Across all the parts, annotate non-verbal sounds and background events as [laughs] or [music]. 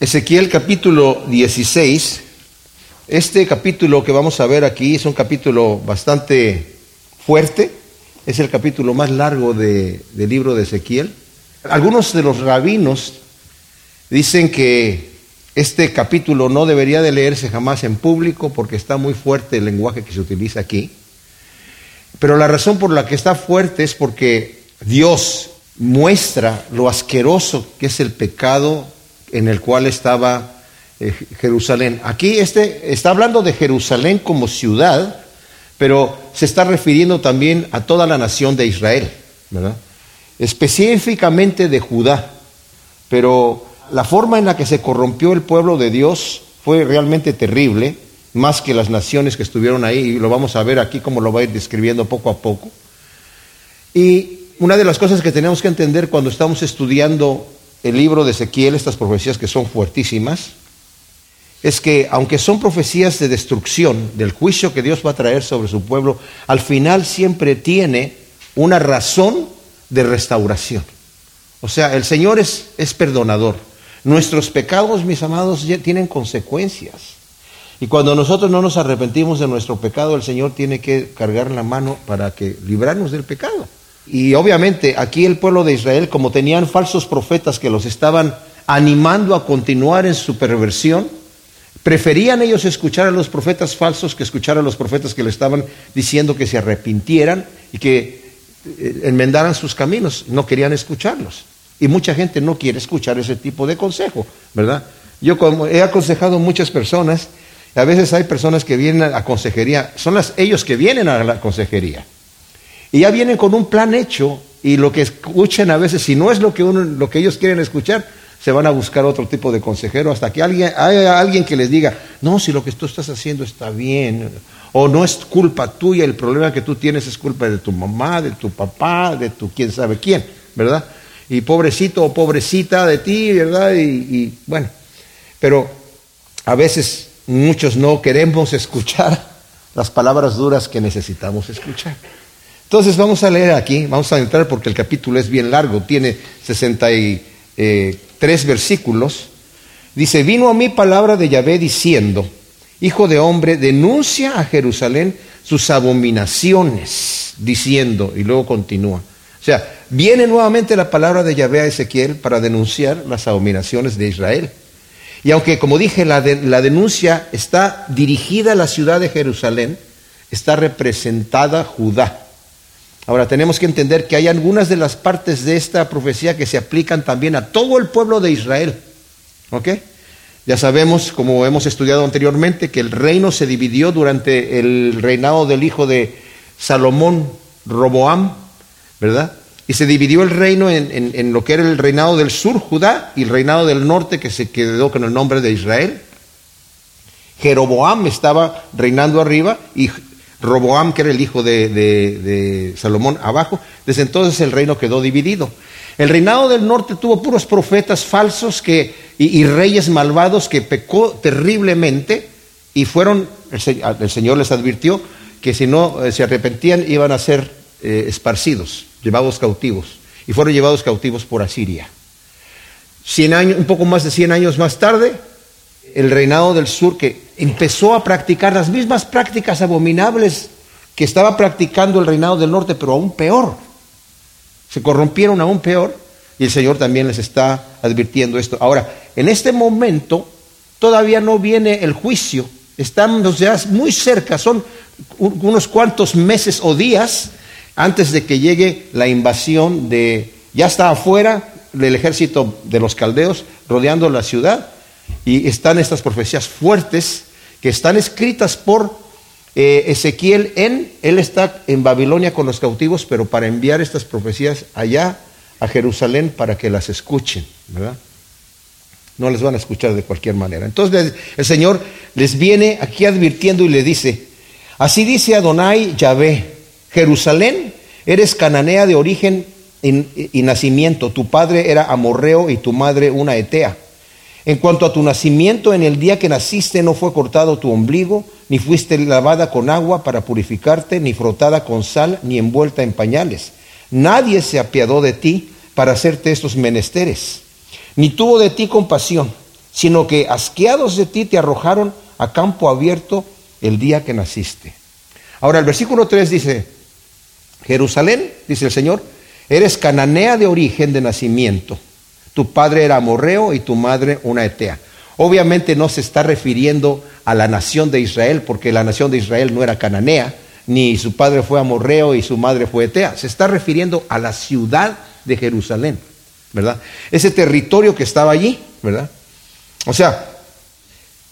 Ezequiel capítulo 16. Este capítulo que vamos a ver aquí es un capítulo bastante fuerte. Es el capítulo más largo de- del libro de Ezequiel. Algunos de los rabinos dicen que este capítulo no debería de leerse jamás en público porque está muy fuerte el lenguaje que se utiliza aquí. Pero la razón por la que está fuerte es porque Dios muestra lo asqueroso que es el pecado en el cual estaba eh, Jerusalén. Aquí este está hablando de Jerusalén como ciudad, pero se está refiriendo también a toda la nación de Israel, ¿verdad? Específicamente de Judá. Pero la forma en la que se corrompió el pueblo de Dios fue realmente terrible, más que las naciones que estuvieron ahí, y lo vamos a ver aquí como lo va a ir describiendo poco a poco. Y una de las cosas que tenemos que entender cuando estamos estudiando el libro de Ezequiel, estas profecías que son fuertísimas, es que aunque son profecías de destrucción, del juicio que Dios va a traer sobre su pueblo, al final siempre tiene una razón de restauración. O sea, el Señor es, es perdonador. Nuestros pecados, mis amados, ya tienen consecuencias. Y cuando nosotros no nos arrepentimos de nuestro pecado, el Señor tiene que cargar la mano para que librarnos del pecado. Y obviamente aquí el pueblo de Israel, como tenían falsos profetas que los estaban animando a continuar en su perversión, preferían ellos escuchar a los profetas falsos que escuchar a los profetas que le estaban diciendo que se arrepintieran y que eh, enmendaran sus caminos. No querían escucharlos. Y mucha gente no quiere escuchar ese tipo de consejo, ¿verdad? Yo como he aconsejado a muchas personas, a veces hay personas que vienen a la consejería, son las, ellos que vienen a la consejería. Y ya vienen con un plan hecho y lo que escuchan a veces, si no es lo que, uno, lo que ellos quieren escuchar, se van a buscar otro tipo de consejero hasta que alguien, haya alguien que les diga, no, si lo que tú estás haciendo está bien, o no es culpa tuya, el problema que tú tienes es culpa de tu mamá, de tu papá, de tu quién sabe quién, ¿verdad? Y pobrecito o pobrecita de ti, ¿verdad? Y bueno, pero a veces muchos no queremos [laughs] escuchar las palabras duras que necesitamos escuchar. Entonces vamos a leer aquí, vamos a entrar porque el capítulo es bien largo, tiene 63 versículos. Dice, vino a mí palabra de Yahvé diciendo, Hijo de hombre, denuncia a Jerusalén sus abominaciones, diciendo, y luego continúa. O sea, viene nuevamente la palabra de Yahvé a Ezequiel para denunciar las abominaciones de Israel. Y aunque, como dije, la, la denuncia está dirigida a la ciudad de Jerusalén, está representada Judá. Ahora tenemos que entender que hay algunas de las partes de esta profecía que se aplican también a todo el pueblo de Israel. ¿Ok? Ya sabemos, como hemos estudiado anteriormente, que el reino se dividió durante el reinado del hijo de Salomón, Roboam, ¿verdad? Y se dividió el reino en, en, lo que era el reinado del sur, Judá, y el reinado del norte, que se quedó con el nombre de Israel. Jeroboam estaba reinando arriba y Roboam, que era el hijo de, de, Salomón, abajo. Desde entonces el reino quedó dividido. El reinado del norte tuvo puros profetas falsos y, reyes malvados que pecó terriblemente y fueron, el, el, Señor les advirtió que si no eh, se arrepentían iban a ser eh, esparcidos, llevados cautivos. Y fueron llevados cautivos por Asiria. Cien años, un poco más de 100 años más tarde, el reinado del sur que empezó a practicar las mismas prácticas abominables que estaba practicando el reinado del norte, pero aún peor. Se corrompieron aún peor y el Señor también les está advirtiendo esto. Ahora, en este momento todavía no viene el juicio, estamos ya muy cerca, son unos cuantos meses o días antes de que llegue la invasión de, ya está afuera del ejército de los caldeos rodeando la ciudad y están estas profecías fuertes que están escritas por eh, Ezequiel en, él está en Babilonia con los cautivos, pero para enviar estas profecías allá a Jerusalén para que las escuchen, ¿verdad? No les van a escuchar de cualquier manera. Entonces el Señor les viene aquí advirtiendo y le dice, así dice Adonai Yahvé, Jerusalén, eres cananea de origen y, y nacimiento, tu padre era amorreo y tu madre una etea. En cuanto a tu nacimiento, en el día que naciste no fue cortado tu ombligo, ni fuiste lavada con agua para purificarte, ni frotada con sal, ni envuelta en pañales. Nadie se apiadó de ti para hacerte estos menesteres, ni tuvo de ti compasión. sino que asqueados de ti te arrojaron a campo abierto el día que naciste. Ahora el versículo 3 dice, Jerusalén, dice el Señor, eres cananea de origen de nacimiento. Tu padre era amorreo y tu madre una etea. Obviamente no se está refiriendo a la nación de Israel, porque la nación de Israel no era cananea, ni su padre fue amorreo y su madre fue etea. Se está refiriendo a la ciudad de Jerusalén, ¿verdad? Ese territorio que estaba allí, ¿verdad? O sea,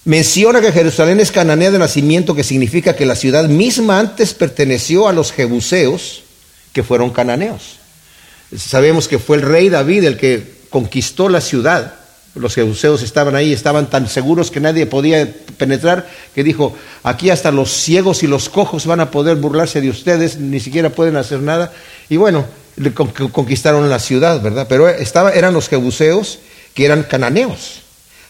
menciona que Jerusalén es cananea de nacimiento, que significa que la ciudad misma antes perteneció a los jebuseos, que fueron cananeos. Sabemos que fue el rey David el que conquistó la ciudad. Los jebuseos estaban ahí, estaban tan seguros que nadie podía penetrar, que dijo, aquí hasta los ciegos y los cojos van a poder burlarse de ustedes, ni siquiera pueden hacer nada. Y bueno, conquistaron la ciudad, ¿verdad? Pero estaba, eran los jebuseos que eran cananeos.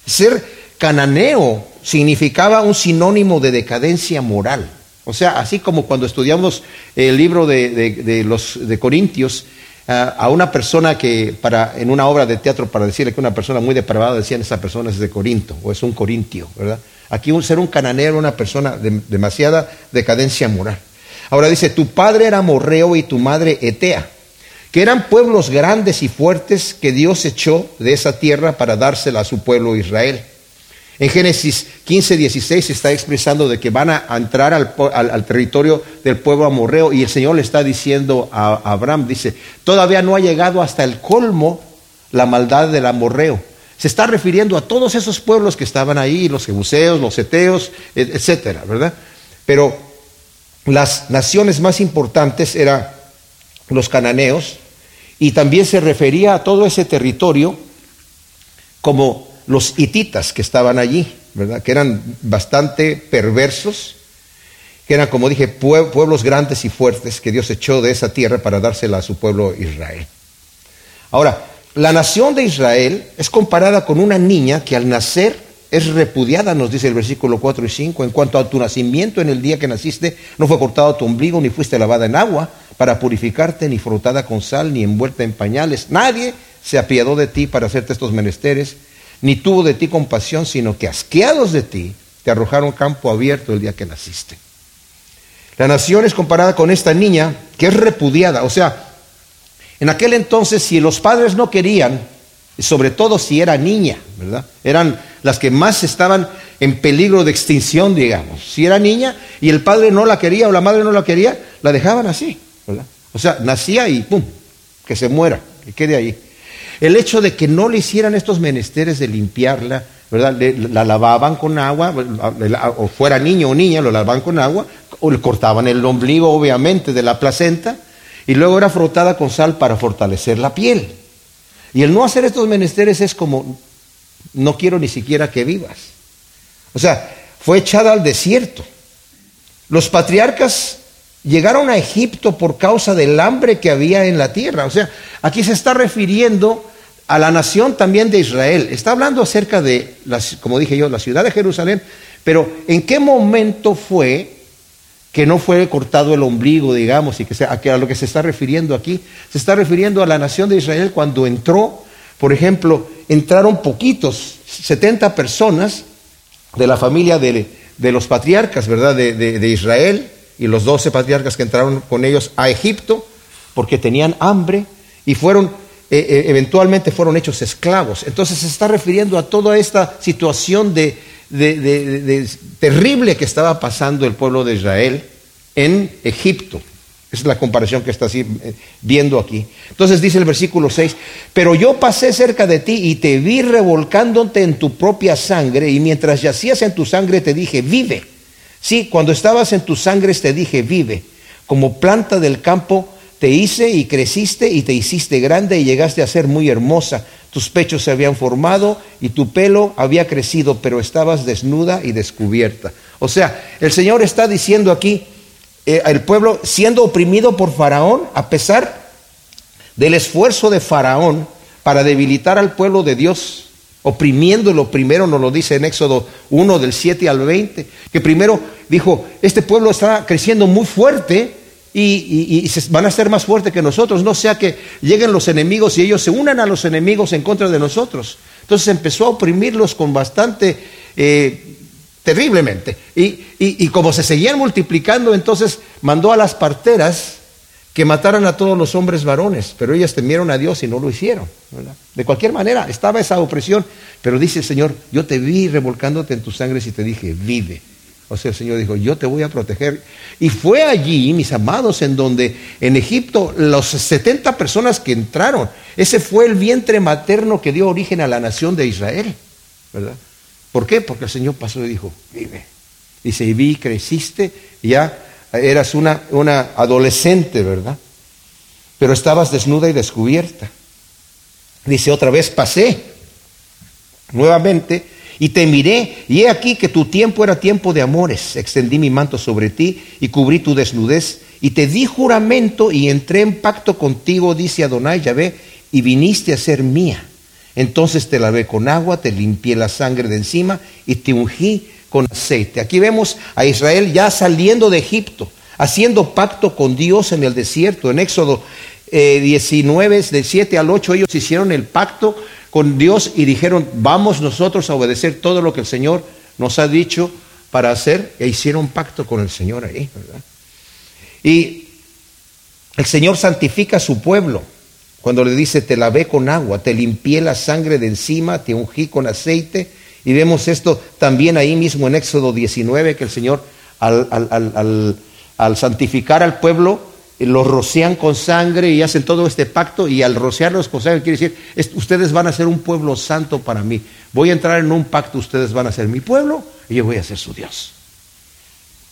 Ser cananeo significaba un sinónimo de decadencia moral. O sea, así como cuando estudiamos el libro de, los de Corintios, a una persona que para en una obra de teatro para decirle que una persona muy depravada decían esa persona es de Corinto o es un corintio, ¿verdad? Aquí un ser un cananeo una persona de demasiada decadencia moral. Ahora dice, tu padre era morreo y tu madre etea que eran pueblos grandes y fuertes que Dios echó de esa tierra para dársela a su pueblo Israel. En Génesis 15, 16 está expresando de que van a entrar al, territorio del pueblo amorreo y el Señor le está diciendo a, Abraham, dice, todavía no ha llegado hasta el colmo la maldad del amorreo. Se está refiriendo a todos esos pueblos que estaban ahí, los jebuseos, los eteos, etcétera, ¿verdad? Pero las naciones más importantes eran los cananeos, y también se refería a todo ese territorio como los hititas que estaban allí, ¿verdad? Que eran bastante perversos, que eran, como dije, pueblos grandes y fuertes que Dios echó de esa tierra para dársela a su pueblo Israel. Ahora, la nación de Israel es comparada con una niña que al nacer es repudiada, nos dice el versículo 4 y 5, en cuanto a tu nacimiento en el día que naciste, no fue cortado tu ombligo, ni fuiste lavada en agua para purificarte, ni frotada con sal, ni envuelta en pañales. Nadie se apiadó de ti para hacerte estos menesteres, ni tuvo de ti compasión, sino que asqueados de ti, te arrojaron campo abierto el día que naciste. La nación es comparada con esta niña que es repudiada, o sea, en aquel entonces si los padres no querían, sobre todo si era niña, ¿verdad? Eran las que más estaban en peligro de extinción, digamos. Si era niña y el padre no la quería o la madre no la quería, la dejaban así, ¿verdad? O sea, nacía y ¡pum! que se muera, que quede ahí. El hecho de que no le hicieran estos menesteres de limpiarla, ¿verdad? la lavaban con agua, o fuera niño o niña, lo lavaban con agua, o le cortaban el ombligo, obviamente, de la placenta, y luego era frotada con sal para fortalecer la piel. Y el no hacer estos menesteres es como, no quiero ni siquiera que vivas. O sea, fue echada al desierto. Los patriarcas llegaron a Egipto por causa del hambre que había en la tierra. O sea, aquí se está refiriendo a la nación también de Israel. Está hablando acerca de, como dije yo, la ciudad de Jerusalén, pero ¿en qué momento fue que no fue cortado el ombligo, digamos, y que sea, a lo que se está refiriendo aquí, se está refiriendo a la nación de Israel cuando entró, por ejemplo, entraron poquitos, 70 personas de la familia de, los patriarcas, ¿verdad?, de, Israel, y los 12 patriarcas que entraron con ellos a Egipto, porque tenían hambre, y fueron, eh, eh, eventualmente fueron hechos esclavos. Entonces se está refiriendo a toda esta situación de, terrible que estaba pasando el pueblo de Israel en Egipto. Esa es la comparación que está así, eh, viendo aquí. Entonces dice el versículo 6, pero yo pasé cerca de ti y te vi revolcándote en tu propia sangre y mientras yacías en tu sangre te dije, vive. Sí, cuando estabas en tu sangre te dije, vive. Como planta del campo te hice y creciste y te hiciste grande y llegaste a ser muy hermosa. Tus pechos se habían formado y tu pelo había crecido, pero estabas desnuda y descubierta. O sea, el Señor está diciendo aquí, eh, el pueblo siendo oprimido por Faraón, a pesar del esfuerzo de Faraón para debilitar al pueblo de Dios, oprimiéndolo, primero nos lo dice en Éxodo 1 del 7 al 20, que primero dijo, este pueblo está creciendo muy fuerte, y, van a ser más fuertes que nosotros, no sea que lleguen los enemigos y ellos se unan a los enemigos en contra de nosotros. Entonces empezó a oprimirlos con bastante, eh, terriblemente. Y, y, como se seguían multiplicando, entonces mandó a las parteras que mataran a todos los hombres varones, pero ellas temieron a Dios y no lo hicieron. De cualquier manera, estaba esa opresión, pero dice el Señor, yo te vi revolcándote en tus sangres y te dije, vive. O sea, el Señor dijo, yo te voy a proteger. Y fue allí, mis amados, en donde en Egipto los 70 personas que entraron, ese fue el vientre materno que dio origen a la nación de Israel. ¿Verdad? ¿Por qué? Porque el Señor pasó y dijo, vive. Dice, y vi, creciste, ya eras una, una adolescente, ¿verdad? Pero estabas desnuda y descubierta. Dice, otra vez pasé nuevamente y te miré, y he aquí que tu tiempo era tiempo de amores. Extendí mi manto sobre ti y cubrí tu desnudez, y te di juramento y entré en pacto contigo, dice Adonai Yahvé, y viniste a ser mía. Entonces te lavé con agua, te limpié la sangre de encima y te ungí con aceite. Aquí vemos a Israel ya saliendo de Egipto, haciendo pacto con Dios en el desierto. En Éxodo 19, eh, de 7 al 8, ellos hicieron el pacto con Dios y dijeron, vamos nosotros a obedecer todo lo que el Señor nos ha dicho para hacer, e hicieron pacto con el Señor ahí. Y el Señor santifica a su pueblo cuando le dice, te lavé con agua, te limpié la sangre de encima, te ungí con aceite. Y vemos esto también ahí mismo en Éxodo 19, que el Señor al, al, al santificar al pueblo, los rocian con sangre y hacen todo este pacto y al rociarlos con sangre quiere decir, ustedes van a ser un pueblo santo para mí. Voy a entrar en un pacto, ustedes van a ser mi pueblo y yo voy a ser su Dios.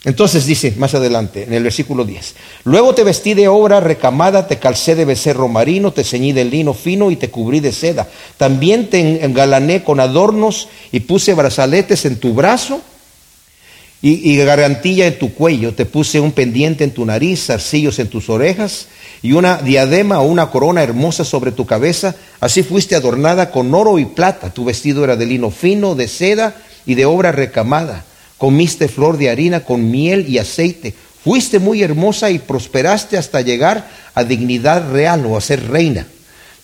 Entonces dice más adelante, en el versículo 10, luego te vestí de obra recamada, te calcé de becerro marino, te ceñí de lino fino y te cubrí de seda. También te engalané con adornos y puse brazaletes en tu brazo y, gargantilla en tu cuello, te puse un pendiente en tu nariz, zarcillos en tus orejas y una diadema o una corona hermosa sobre tu cabeza. Así fuiste adornada con oro y plata. Tu vestido era de lino fino, de seda y de obra recamada. Comiste flor de harina con miel y aceite. Fuiste muy hermosa y prosperaste hasta llegar a dignidad real o a ser reina.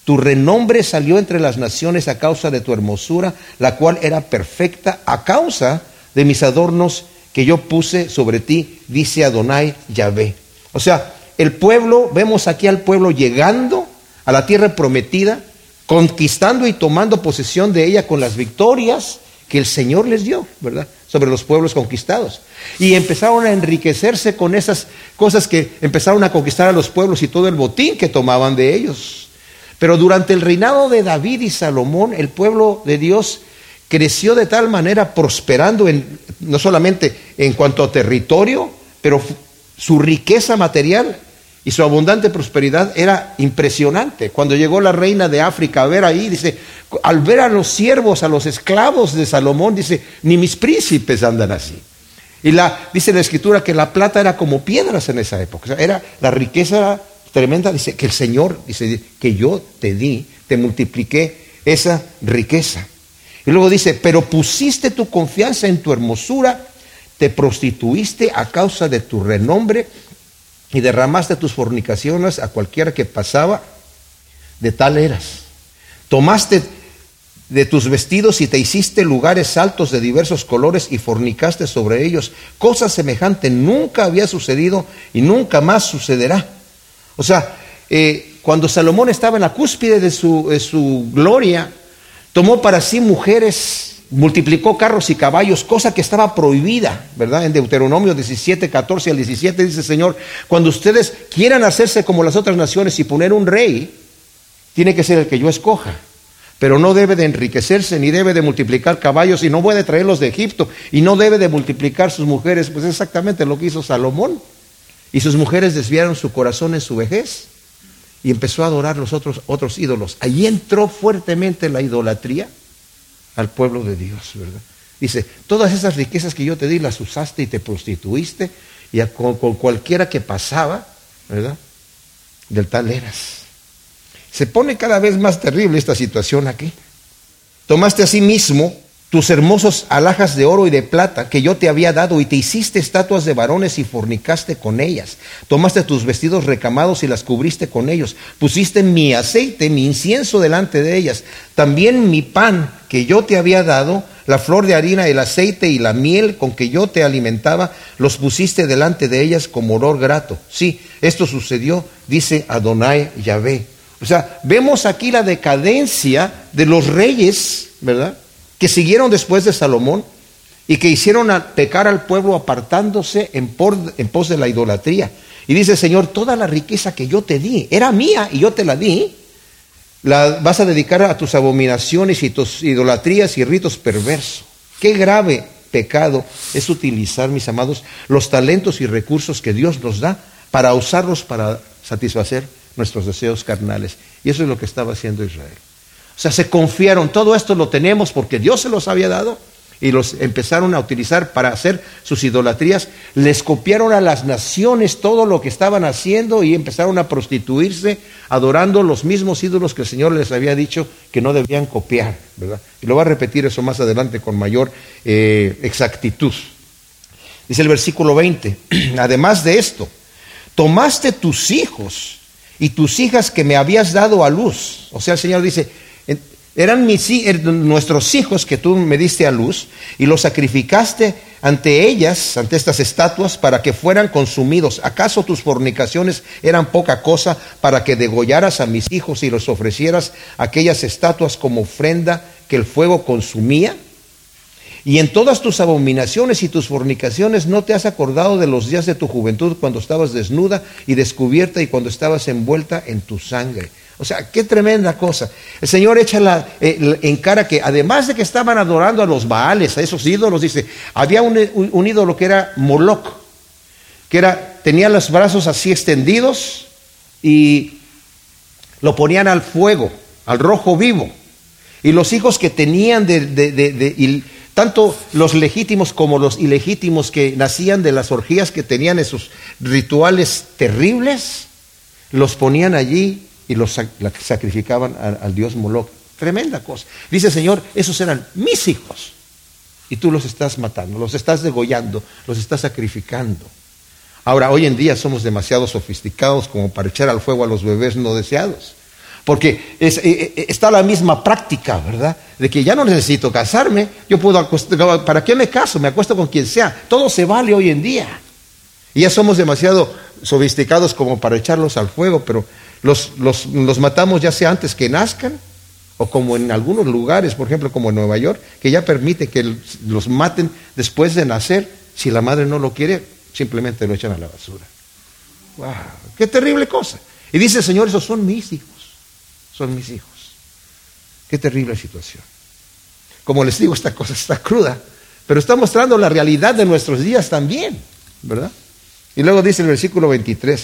Tu renombre salió entre las naciones a causa de tu hermosura, la cual era perfecta a causa de mis adornos que yo puse sobre ti, dice Adonai Yahvé. O sea, el pueblo, vemos aquí al pueblo llegando a la tierra prometida, conquistando y tomando posesión de ella con las victorias que el Señor les dio, ¿verdad? Sobre los pueblos conquistados. Y empezaron a enriquecerse con esas cosas que empezaron a conquistar a los pueblos y todo el botín que tomaban de ellos. Pero durante el reinado de David y Salomón, el pueblo de Dios creció de tal manera prosperando en, no solamente en cuanto a territorio, pero su riqueza material y su abundante prosperidad era impresionante. Cuando llegó la reina de África a ver ahí, dice, al ver a los siervos, a los esclavos de Salomón, dice, ni mis príncipes andan así. Y la, dice la escritura que la plata era como piedras en esa época. era la riqueza tremenda, dice que el Señor, dice que yo te di, te multipliqué esa riqueza. Y luego dice, pero pusiste tu confianza en tu hermosura, te prostituiste a causa de tu renombre y derramaste tus fornicaciones a cualquiera que pasaba, de tal eras. Tomaste de tus vestidos y te hiciste lugares altos de diversos colores y fornicaste sobre ellos. Cosa semejante nunca había sucedido y nunca más sucederá. O sea, eh, cuando Salomón estaba en la cúspide de su, de su gloria, Tomó para sí mujeres, multiplicó carros y caballos, cosa que estaba prohibida, ¿verdad? En Deuteronomio 17, 14 al 17 dice, Señor, cuando ustedes quieran hacerse como las otras naciones y poner un rey, tiene que ser el que yo escoja. Pero no debe de enriquecerse, ni debe de multiplicar caballos, y no puede traerlos de Egipto, y no debe de multiplicar sus mujeres, pues exactamente lo que hizo Salomón. Y sus mujeres desviaron su corazón en su vejez y empezó a adorar los otros, otros ídolos. Allí entró fuertemente la idolatría al pueblo de Dios, ¿verdad? Dice, todas esas riquezas que yo te di las usaste y te prostituiste y con, cualquiera que pasaba, ¿verdad? Del tal eras. Se pone cada vez más terrible esta situación aquí. Tomaste a sí mismo tus hermosos alhajas de oro y de plata que yo te había dado y te hiciste estatuas de varones y fornicaste con ellas. Tomaste tus vestidos recamados y las cubriste con ellos. Pusiste mi aceite, mi incienso delante de ellas. También mi pan que yo te había dado, la flor de harina, el aceite y la miel con que yo te alimentaba, los pusiste delante de ellas como olor grato. Sí, esto sucedió, dice Adonai Yahvé. O sea, vemos aquí la decadencia de los reyes, ¿verdad? Que siguieron después de Salomón y que hicieron pecar al pueblo apartándose en, pos de la idolatría. Y dice, Señor, toda la riqueza que yo te di, era mía y yo te la di, la vas a dedicar a tus abominaciones y tus idolatrías y ritos perversos. Qué grave pecado es utilizar, mis amados, los talentos y recursos que Dios nos da para usarlos para satisfacer nuestros deseos carnales. Y eso es lo que estaba haciendo Israel. O sea, se confiaron, todo esto lo tenemos porque Dios se los había dado y los empezaron a utilizar para hacer sus idolatrías. Les copiaron a las naciones todo lo que estaban haciendo y empezaron a prostituirse adorando los mismos ídolos que el Señor les había dicho que no debían copiar, ¿verdad? Y lo va a repetir eso más adelante con mayor eh, exactitud. Dice el versículo 20, [clears throat] además de esto, tomaste tus hijos y tus hijas que me habías dado a luz. O sea, el Señor dice, eran er, nuestros hijos que tú me diste a luz y los sacrificaste ante ellas, ante estas estatuas, para que fueran consumidos. ¿Acaso tus fornicaciones eran poca cosa para que degollaras a mis hijos y los ofrecieras aquellas estatuas como ofrenda que el fuego consumía? Y en todas tus abominaciones y tus fornicaciones no te has acordado de los días de tu juventud cuando estabas desnuda y descubierta y cuando estabas envuelta en tu sangre. O sea, qué tremenda cosa. El Señor echa la, eh, en cara que además de que estaban adorando a los Baales, a esos ídolos, dice, había un, ídolo que era Moloch, que era, tenía los brazos así extendidos y lo ponían al fuego, al rojo vivo. Y los hijos que tenían de tanto los legítimos como los ilegítimos que nacían de las orgías que tenían esos rituales terribles, los ponían allí y los sacrificaban al, dios Moloch. Tremenda cosa. Dice Señor, esos eran mis hijos. Y tú los estás matando, los estás degollando, los estás sacrificando. Ahora, hoy en día somos demasiado sofisticados como para echar al fuego a los bebés no deseados. Porque eh, eh, está la misma práctica, ¿verdad? De que ya no necesito casarme, yo puedo acostar, ¿para qué me caso? Me acuesto con quien sea. Todo se vale hoy en día. Y ya somos demasiado sofisticados como para echarlos al fuego, pero los, los, los matamos ya sea antes que nazcan o como en algunos lugares, por ejemplo, como en Nueva York, que ya permite que los maten después de nacer. Si la madre no lo quiere, simplemente lo echan a la basura. ¡Wow! ¡Qué terrible cosa! Y dice Señor, esos son mis hijos son mis hijos. Qué terrible situación. Como les digo, esta cosa está cruda, pero está mostrando la realidad de nuestros días también, ¿verdad? Y luego dice el versículo 23,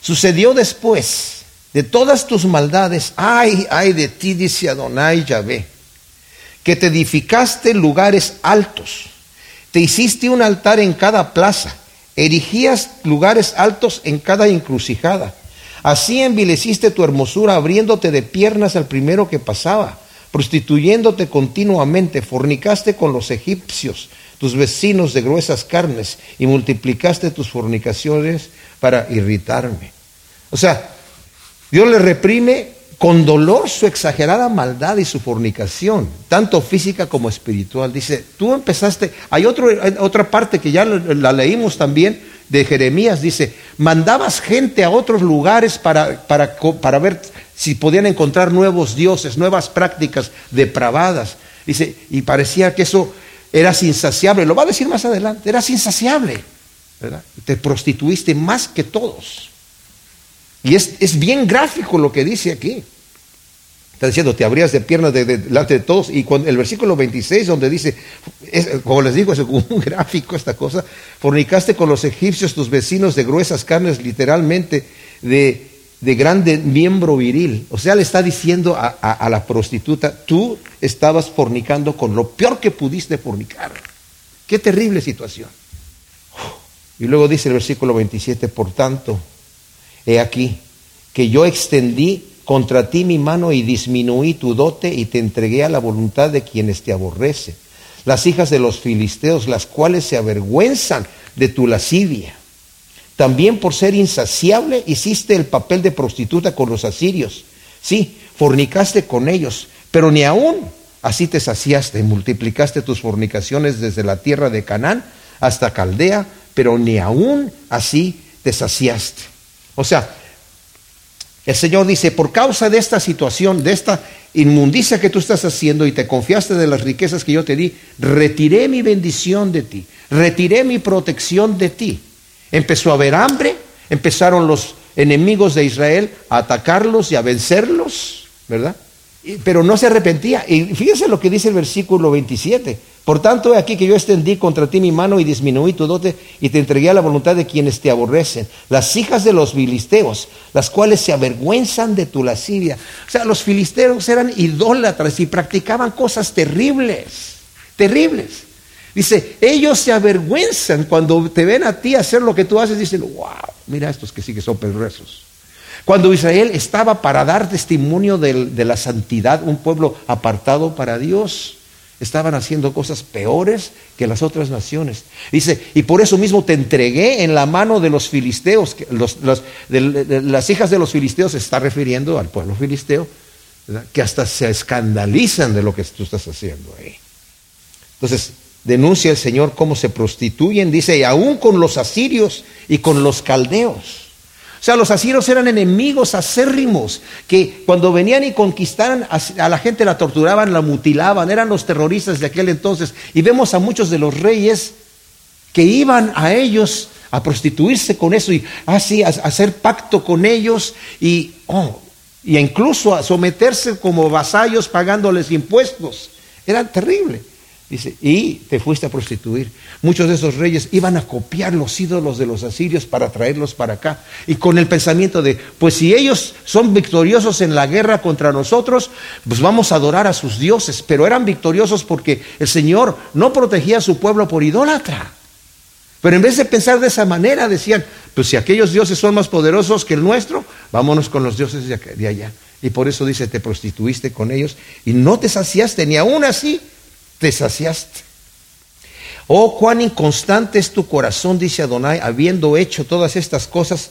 sucedió después de todas tus maldades, ay, ay de ti, dice Adonai Yahvé, que te edificaste lugares altos, te hiciste un altar en cada plaza, erigías lugares altos en cada encrucijada. Así envileciste tu hermosura, abriéndote de piernas al primero que pasaba, prostituyéndote continuamente, fornicaste con los egipcios, tus vecinos de gruesas carnes, y multiplicaste tus fornicaciones para irritarme. O sea, Dios le reprime con dolor su exagerada maldad y su fornicación, tanto física como espiritual. Dice, tú empezaste, hay, otra parte que ya la leímos también, de Jeremías dice, mandabas gente a otros lugares para, para, para, ver si podían encontrar nuevos dioses, nuevas prácticas depravadas. Dice, y parecía que eso era insaciable, lo va a decir más adelante, era insaciable. Te prostituiste más que todos. Y es, es bien gráfico lo que dice aquí. Está diciendo, te abrías de piernas delante de, todos. Y cuando, el versículo 26, donde dice, como les digo, es un [laughs] gráfico esta cosa, fornicaste con los egipcios tus vecinos de gruesas carnes, literalmente, de, de grande miembro viril. O sea, le está diciendo a, a la prostituta, tú estabas fornicando con lo peor que pudiste fornicar. Qué terrible situación. Y luego dice el versículo 27, por tanto, he aquí que yo extendí contra ti mi mano y disminuí tu dote y te entregué a la voluntad de quienes te aborrecen. Las hijas de los filisteos, las cuales se avergüenzan de tu lascivia. También por ser insaciable hiciste el papel de prostituta con los asirios. Sí, fornicaste con ellos, pero ni aún así te saciaste, multiplicaste tus fornicaciones desde la tierra de Canaán hasta Caldea, pero ni aún así te saciaste. O sea, el Señor dice, por causa de esta situación, de esta inmundicia que tú estás haciendo y te confiaste de las riquezas que yo te di, retiré mi bendición de ti, retiré mi protección de ti. Empezó a haber hambre, empezaron los enemigos de Israel a atacarlos y a vencerlos, ¿verdad? Pero no se arrepentía. Y fíjense lo que dice el versículo 27. Por tanto, he aquí que yo extendí contra ti mi mano y disminuí tu dote y te entregué a la voluntad de quienes te aborrecen, las hijas de los filisteos, las cuales se avergüenzan de tu lascivia. O sea, los filisteos eran idólatras y practicaban cosas terribles, terribles. Dice, ellos se avergüenzan cuando te ven a ti hacer lo que tú haces, dicen, wow, mira estos que sí que son perversos. Cuando Israel estaba para dar testimonio de la santidad, un pueblo apartado para Dios, estaban haciendo cosas peores que las otras naciones. Dice, y por eso mismo te entregué en la mano de los filisteos, las hijas de los filisteos se está refiriendo al pueblo filisteo, que hasta se escandalizan de lo que tú estás haciendo ahí. Entonces, denuncia el Señor cómo se prostituyen, dice, y aún con los asirios y con los caldeos. O sea, los asirios eran enemigos acérrimos que cuando venían y conquistaran a la gente la torturaban, la mutilaban, eran los terroristas de aquel entonces. Y vemos a muchos de los reyes que iban a ellos a prostituirse con eso y así a, hacer pacto con ellos y, oh, y incluso a someterse como vasallos pagándoles impuestos. Era terrible. Dice, y te fuiste a prostituir. Muchos de esos reyes iban a copiar los ídolos de los asirios para traerlos para acá. Y con el pensamiento de, pues si ellos son victoriosos en la guerra contra nosotros, pues vamos a adorar a sus dioses. Pero eran victoriosos porque el Señor no protegía a su pueblo por idólatra. Pero en vez de pensar de esa manera, decían, pues si aquellos dioses son más poderosos que el nuestro, vámonos con los dioses de allá. Y por eso dice, te prostituiste con ellos y no te saciaste, ni aún así te saciaste. Oh, cuán inconstante es tu corazón, dice Adonai, habiendo hecho todas estas cosas,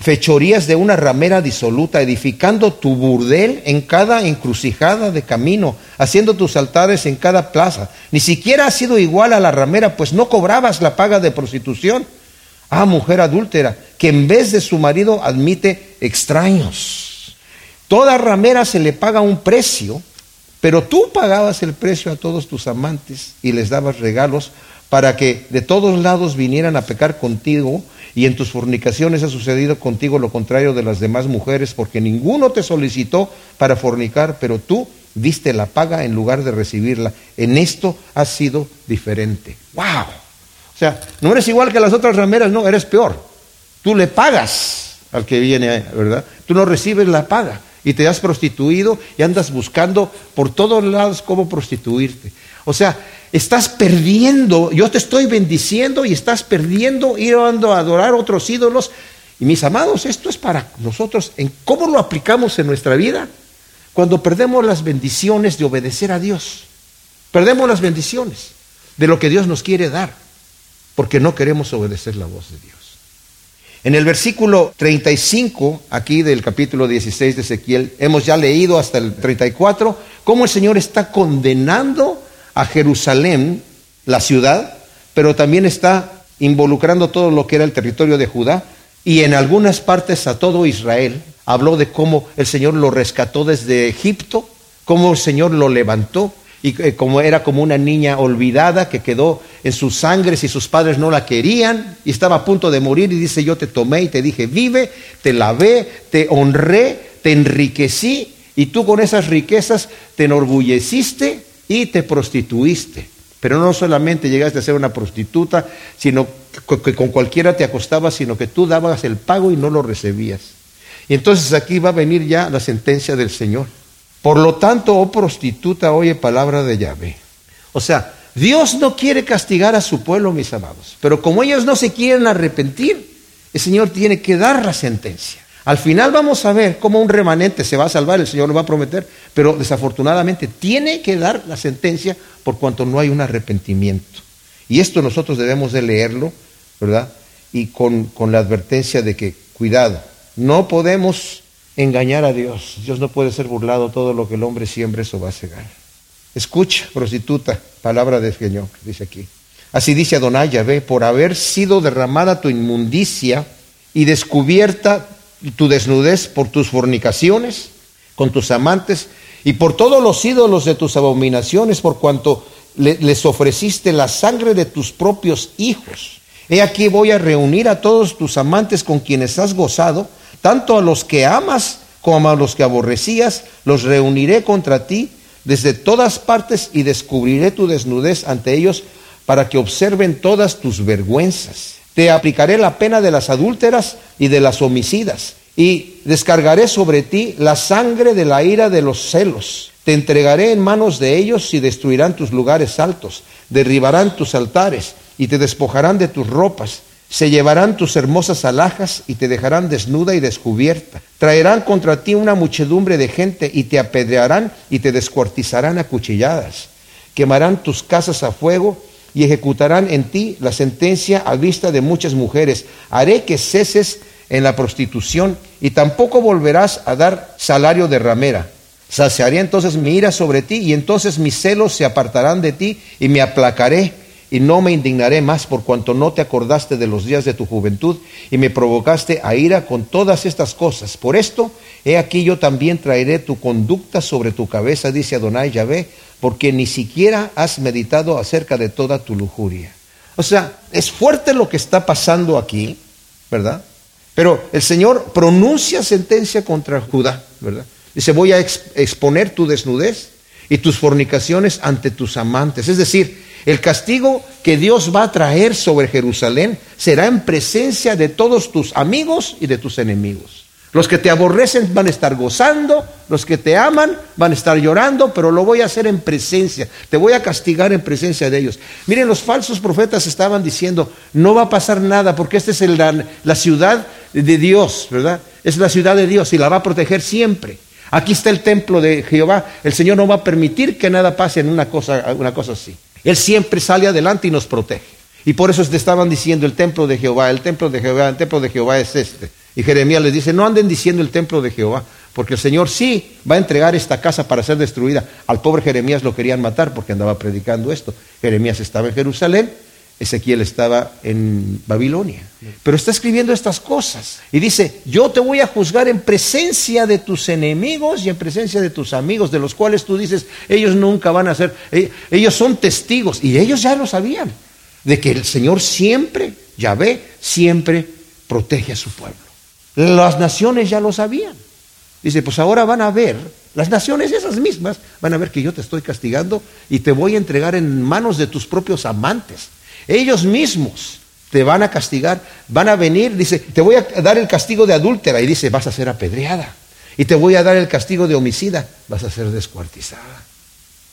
fechorías de una ramera disoluta, edificando tu burdel en cada encrucijada de camino, haciendo tus altares en cada plaza. Ni siquiera has sido igual a la ramera, pues no cobrabas la paga de prostitución. Ah, mujer adúltera, que en vez de su marido admite extraños. Toda ramera se le paga un precio pero tú pagabas el precio a todos tus amantes y les dabas regalos para que de todos lados vinieran a pecar contigo y en tus fornicaciones ha sucedido contigo lo contrario de las demás mujeres porque ninguno te solicitó para fornicar, pero tú diste la paga en lugar de recibirla. En esto has sido diferente. ¡Wow! O sea, no eres igual que las otras rameras, no, eres peor. Tú le pagas al que viene, ¿verdad? Tú no recibes la paga y te has prostituido y andas buscando por todos lados cómo prostituirte. O sea, estás perdiendo, yo te estoy bendiciendo y estás perdiendo ir a adorar otros ídolos. Y mis amados, esto es para nosotros, en cómo lo aplicamos en nuestra vida. Cuando perdemos las bendiciones de obedecer a Dios, perdemos las bendiciones de lo que Dios nos quiere dar, porque no queremos obedecer la voz de Dios. En el versículo 35, aquí del capítulo 16 de Ezequiel, hemos ya leído hasta el 34, cómo el Señor está condenando a Jerusalén, la ciudad, pero también está involucrando todo lo que era el territorio de Judá y en algunas partes a todo Israel. Habló de cómo el Señor lo rescató desde Egipto, cómo el Señor lo levantó, y eh, como era como una niña olvidada que quedó en sus sangres y sus padres no la querían y estaba a punto de morir y dice yo te tomé y te dije vive, te lavé, te honré, te enriquecí y tú con esas riquezas te enorgulleciste y te prostituiste. Pero no solamente llegaste a ser una prostituta, sino que con cualquiera te acostabas, sino que tú dabas el pago y no lo recibías. Y entonces aquí va a venir ya la sentencia del Señor. Por lo tanto, oh prostituta, oye palabra de Yahvé. O sea, Dios no quiere castigar a su pueblo, mis amados, pero como ellos no se quieren arrepentir, el Señor tiene que dar la sentencia. Al final vamos a ver cómo un remanente se va a salvar, el Señor lo va a prometer, pero desafortunadamente tiene que dar la sentencia por cuanto no hay un arrepentimiento. Y esto nosotros debemos de leerlo, ¿verdad? Y con, con la advertencia de que, cuidado, no podemos engañar a Dios. Dios no puede ser burlado, todo lo que el hombre siempre eso va a cegar. Escucha, prostituta, palabra del Señor, dice aquí. Así dice Adonai Yahvé, por haber sido derramada tu inmundicia y descubierta tu desnudez por tus fornicaciones con tus amantes y por todos los ídolos de tus abominaciones, por cuanto les ofreciste la sangre de tus propios hijos. He aquí voy a reunir a todos tus amantes con quienes has gozado, tanto a los que amas como a los que aborrecías, los reuniré contra ti desde todas partes y descubriré tu desnudez ante ellos para que observen todas tus vergüenzas. Te aplicaré la pena de las adúlteras y de las homicidas, y descargaré sobre ti la sangre de la ira de los celos. Te entregaré en manos de ellos y destruirán tus lugares altos, derribarán tus altares y te despojarán de tus ropas. Se llevarán tus hermosas alhajas y te dejarán desnuda y descubierta. Traerán contra ti una muchedumbre de gente y te apedrearán y te descuartizarán a cuchilladas. Quemarán tus casas a fuego y ejecutarán en ti la sentencia a vista de muchas mujeres. Haré que ceses en la prostitución y tampoco volverás a dar salario de ramera. Saciaré entonces mi ira sobre ti y entonces mis celos se apartarán de ti y me aplacaré y no me indignaré más por cuanto no te acordaste de los días de tu juventud y me provocaste a ira con todas estas cosas. Por esto, he aquí yo también traeré tu conducta sobre tu cabeza, dice Adonai Yahvé, porque ni siquiera has meditado acerca de toda tu lujuria. O sea, es fuerte lo que está pasando aquí, ¿verdad? Pero el Señor pronuncia sentencia contra Judá, ¿verdad? Dice, voy a exponer tu desnudez y tus fornicaciones ante tus amantes. Es decir, el castigo que Dios va a traer sobre Jerusalén será en presencia de todos tus amigos y de tus enemigos. Los que te aborrecen van a estar gozando, los que te aman van a estar llorando, pero lo voy a hacer en presencia, te voy a castigar en presencia de ellos. Miren, los falsos profetas estaban diciendo, no va a pasar nada porque esta es la ciudad de Dios, ¿verdad? Es la ciudad de Dios y la va a proteger siempre. Aquí está el templo de Jehová, el Señor no va a permitir que nada pase en una cosa, una cosa así. Él siempre sale adelante y nos protege. Y por eso te estaban diciendo el templo de Jehová, el templo de Jehová, el templo de Jehová es este. Y Jeremías les dice, no anden diciendo el templo de Jehová, porque el Señor sí va a entregar esta casa para ser destruida. Al pobre Jeremías lo querían matar porque andaba predicando esto. Jeremías estaba en Jerusalén, Ezequiel estaba en Babilonia. Pero está escribiendo estas cosas. Y dice, yo te voy a juzgar en presencia de tus enemigos y en presencia de tus amigos, de los cuales tú dices, ellos nunca van a ser, eh, ellos son testigos. Y ellos ya lo sabían, de que el Señor siempre, Yahvé, siempre protege a su pueblo. Las naciones ya lo sabían. Dice, pues ahora van a ver, las naciones esas mismas van a ver que yo te estoy castigando y te voy a entregar en manos de tus propios amantes. Ellos mismos te van a castigar, van a venir, dice, te voy a dar el castigo de adúltera y dice, vas a ser apedreada. Y te voy a dar el castigo de homicida, vas a ser descuartizada.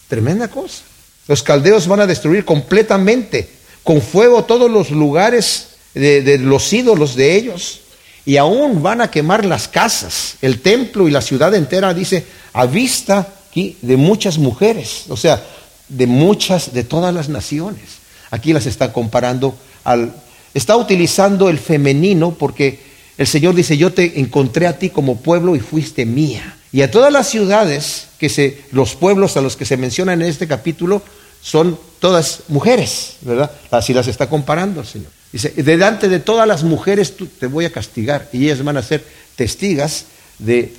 Tremenda cosa. Los caldeos van a destruir completamente con fuego todos los lugares de, los ídolos de ellos y aún van a quemar las casas, el templo y la ciudad entera, dice, a vista aquí de muchas mujeres, o sea, de muchas, de todas las naciones. Aquí las está comparando al... Está utilizando el femenino porque el Señor dice, yo te encontré a ti como pueblo y fuiste mía. Y a todas las ciudades, que se, los pueblos a los que se mencionan en este capítulo, son todas mujeres, ¿verdad? Así las está comparando el Señor. Dice, delante de todas las mujeres te voy a castigar y ellas van a ser testigas de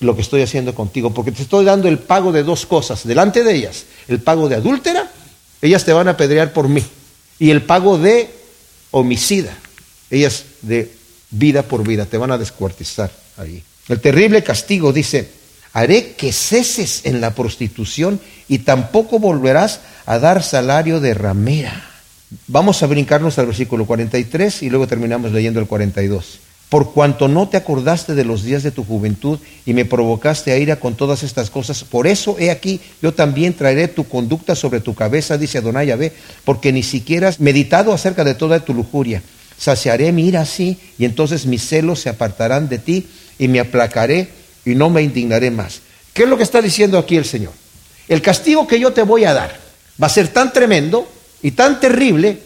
lo que estoy haciendo contigo, porque te estoy dando el pago de dos cosas. Delante de ellas, el pago de adúltera, ellas te van a apedrear por mí, y el pago de homicida, ellas de vida por vida, te van a descuartizar ahí. El terrible castigo dice, haré que ceses en la prostitución y tampoco volverás a dar salario de ramera. Vamos a brincarnos al versículo 43 y luego terminamos leyendo el 42. Por cuanto no te acordaste de los días de tu juventud y me provocaste a ira con todas estas cosas, por eso he aquí, yo también traeré tu conducta sobre tu cabeza, dice Adonai Yahvé, porque ni siquiera has meditado acerca de toda tu lujuria. Saciaré mi ira así, y entonces mis celos se apartarán de ti, y me aplacaré y no me indignaré más. ¿Qué es lo que está diciendo aquí el Señor? El castigo que yo te voy a dar va a ser tan tremendo y tan terrible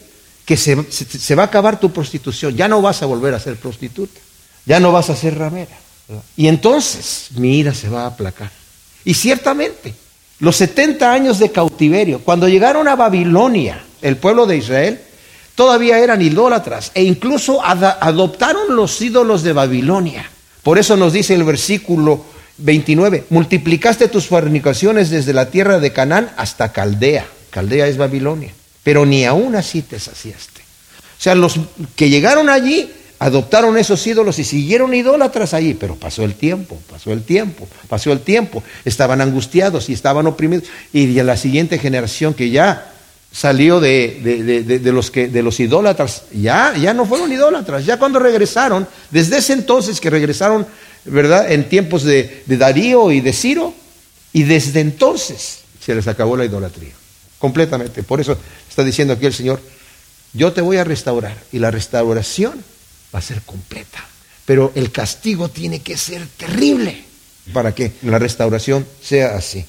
que se, se va a acabar tu prostitución. Ya no vas a volver a ser prostituta, ya no vas a ser ramera. Y entonces mi ira se va a aplacar. Y ciertamente, los 70 años de cautiverio, cuando llegaron a Babilonia, el pueblo de Israel, todavía eran idólatras e incluso adoptaron los ídolos de Babilonia. Por eso nos dice el versículo 29, multiplicaste tus fornicaciones desde la tierra de Canaán hasta Caldea. Caldea es Babilonia. Pero ni aún así te saciaste. O sea, los que llegaron allí adoptaron esos ídolos y siguieron idólatras allí, pero pasó el tiempo, pasó el tiempo, pasó el tiempo. Estaban angustiados y estaban oprimidos. Y la siguiente generación que ya salió de, los, que, de los idólatras, ya, ya no fueron idólatras, ya cuando regresaron, desde ese entonces que regresaron, ¿verdad? En tiempos de, Darío y de Ciro, y desde entonces se les acabó la idolatría, completamente. Por eso está diciendo aquí el Señor, yo te voy a restaurar, y la restauración va a ser completa, pero el castigo tiene que ser terrible para que la restauración sea así.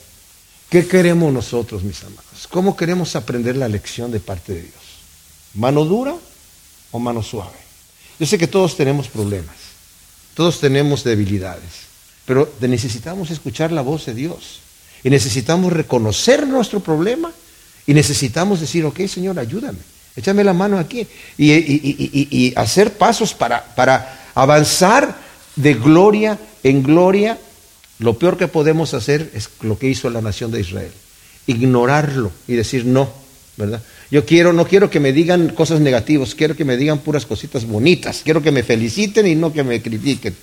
¿Qué queremos nosotros, mis amados? ¿Cómo queremos aprender la lección de parte de Dios? ¿Mano dura o mano suave? Yo sé que todos tenemos problemas, todos tenemos debilidades, pero necesitamos escuchar la voz de Dios y necesitamos reconocer nuestro problema y necesitamos decir, ok, Señor, ayúdame, échame la mano aquí y, y hacer pasos para, para avanzar de gloria en gloria lo peor que podemos hacer es lo que hizo la nación de Israel, ignorarlo y decir no, ¿verdad? Yo quiero, no quiero que me digan cosas negativas, quiero que me digan puras cositas bonitas, quiero que me feliciten y no que me critiquen.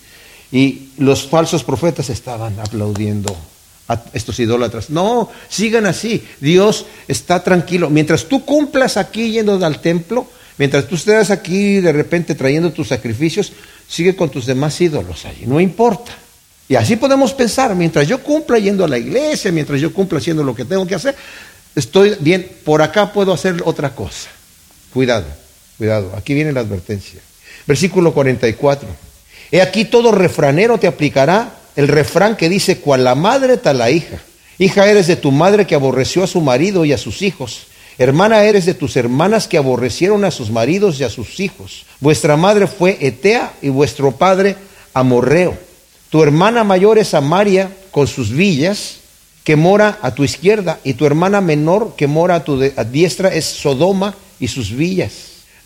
Y los falsos profetas estaban aplaudiendo a estos idólatras. No, sigan así. Dios está tranquilo. Mientras tú cumplas aquí yendo al templo, mientras tú estés aquí de repente trayendo tus sacrificios, sigue con tus demás ídolos allí. No importa. Y así podemos pensar, mientras yo cumpla yendo a la iglesia, mientras yo cumpla haciendo lo que tengo que hacer, estoy bien, por acá puedo hacer otra cosa. Cuidado, cuidado, aquí viene la advertencia. Versículo 44. He aquí todo refranero te aplicará el refrán que dice, cual la madre tal la hija. Hija eres de tu madre que aborreció a su marido y a sus hijos. Hermana eres de tus hermanas que aborrecieron a sus maridos y a sus hijos. Vuestra madre fue Etea y vuestro padre Amorreo. Tu hermana mayor es Samaria con sus villas, que mora a tu izquierda, y tu hermana menor que mora a tu diestra es Sodoma y sus villas.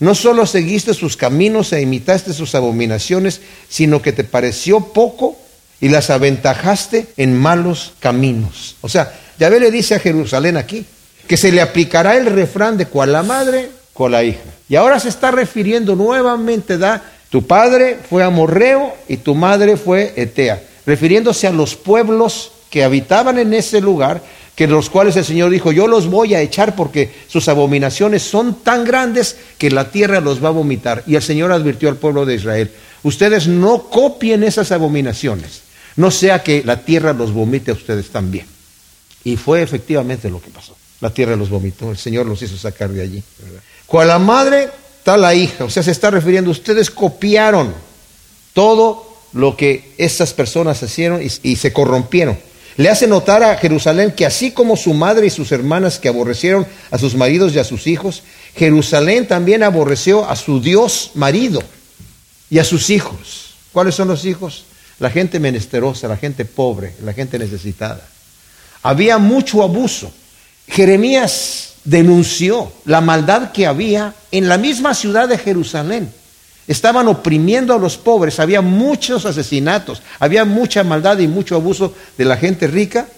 No solo seguiste sus caminos e imitaste sus abominaciones, sino que te pareció poco y las aventajaste en malos caminos. O sea, Yahvé le dice a Jerusalén aquí que se le aplicará el refrán de cual la madre, con la hija. Y ahora se está refiriendo nuevamente, da tu padre fue amorreo y tu madre fue etea, refiriéndose a los pueblos que habitaban en ese lugar, que los cuales el Señor dijo, yo los voy a echar porque sus abominaciones son tan grandes que la tierra los va a vomitar. Y el Señor advirtió al pueblo de Israel, ustedes no copien esas abominaciones, no sea que la tierra los vomite a ustedes también. Y fue efectivamente lo que pasó. La tierra los vomitó, el Señor los hizo sacar de allí. Cual la madre la hija, o sea, se está refiriendo, ustedes copiaron todo lo que estas personas hicieron y, se corrompieron. Le hace notar a Jerusalén que así como su madre y sus hermanas que aborrecieron a sus maridos y a sus hijos, Jerusalén también aborreció a su Dios marido y a sus hijos. ¿Cuáles son los hijos? La gente menesterosa, la gente pobre, la gente necesitada. Había mucho abuso. Jeremías denunció la maldad que había en la misma ciudad de Jerusalén. Estaban oprimiendo a los pobres, había muchos asesinatos, había mucha maldad y mucho abuso de la gente rica.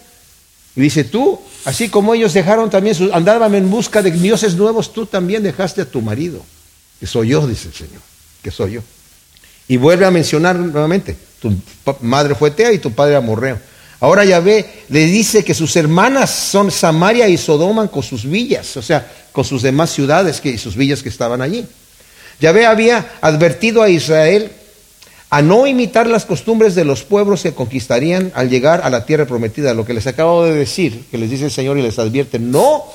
Y dice, tú, así como ellos dejaron también, andaban en busca de dioses nuevos, tú también dejaste a tu marido, que soy yo, dice el Señor, que soy yo. Y vuelve a mencionar nuevamente, tu madre fue Tea y tu padre Amorreo. Ahora Yahvé le dice que sus hermanas son Samaria y Sodoma con sus villas, o sea, con sus demás ciudades y sus villas que estaban allí. Yahvé había advertido a Israel a no imitar las costumbres de los pueblos que conquistarían al llegar a la tierra prometida. Lo que les acabo de decir, que les dice el Señor y les advierte, no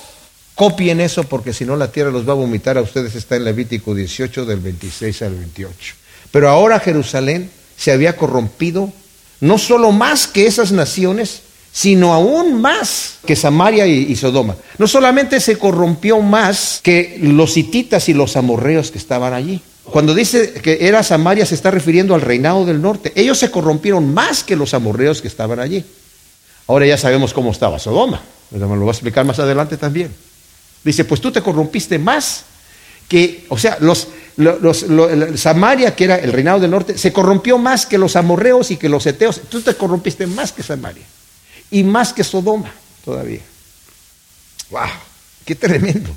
copien eso porque si no la tierra los va a vomitar a ustedes, está en Levítico 18 del 26 al 28. Pero ahora Jerusalén se había corrompido, no solo más que esas naciones, sino aún más que Samaria y, Sodoma. No solamente se corrompió más que los hititas y los amorreos que estaban allí. Cuando dice que era Samaria se está refiriendo al reinado del norte. Ellos se corrompieron más que los amorreos que estaban allí. Ahora ya sabemos cómo estaba Sodoma. Me lo voy a explicar más adelante también. Dice, pues tú te corrompiste más que, o sea, los, los, Samaria, que era el reinado del norte, se corrompió más que los amorreos y que los eteos. Tú te corrompiste más que Samaria y más que Sodoma todavía. ¡Wow! ¡Qué tremendo!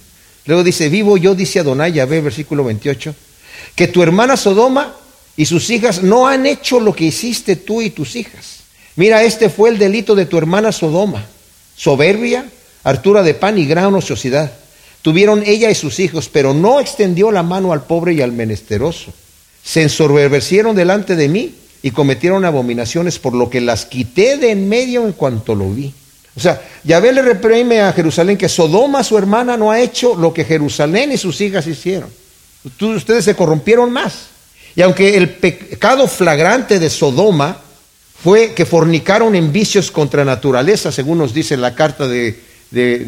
Luego dice, vivo yo, dice Adonai Yahvé, versículo 28, que tu hermana Sodoma y sus hijas no han hecho lo que hiciste tú y tus hijas. Mira, este fue el delito de tu hermana Sodoma. Soberbia, hartura de pan y gran ociosidad. Tuvieron ella y sus hijos, pero no extendió la mano al pobre y al menesteroso. Se ensoberbecieron delante de mí y cometieron abominaciones, por lo que las quité de en medio en cuanto lo vi. O sea, Yahvé le reprime a Jerusalén que Sodoma, su hermana, no ha hecho lo que Jerusalén y sus hijas hicieron. Ustedes se corrompieron más. Y aunque el pecado flagrante de Sodoma fue que fornicaron en vicios contra naturaleza, según nos dice la carta de,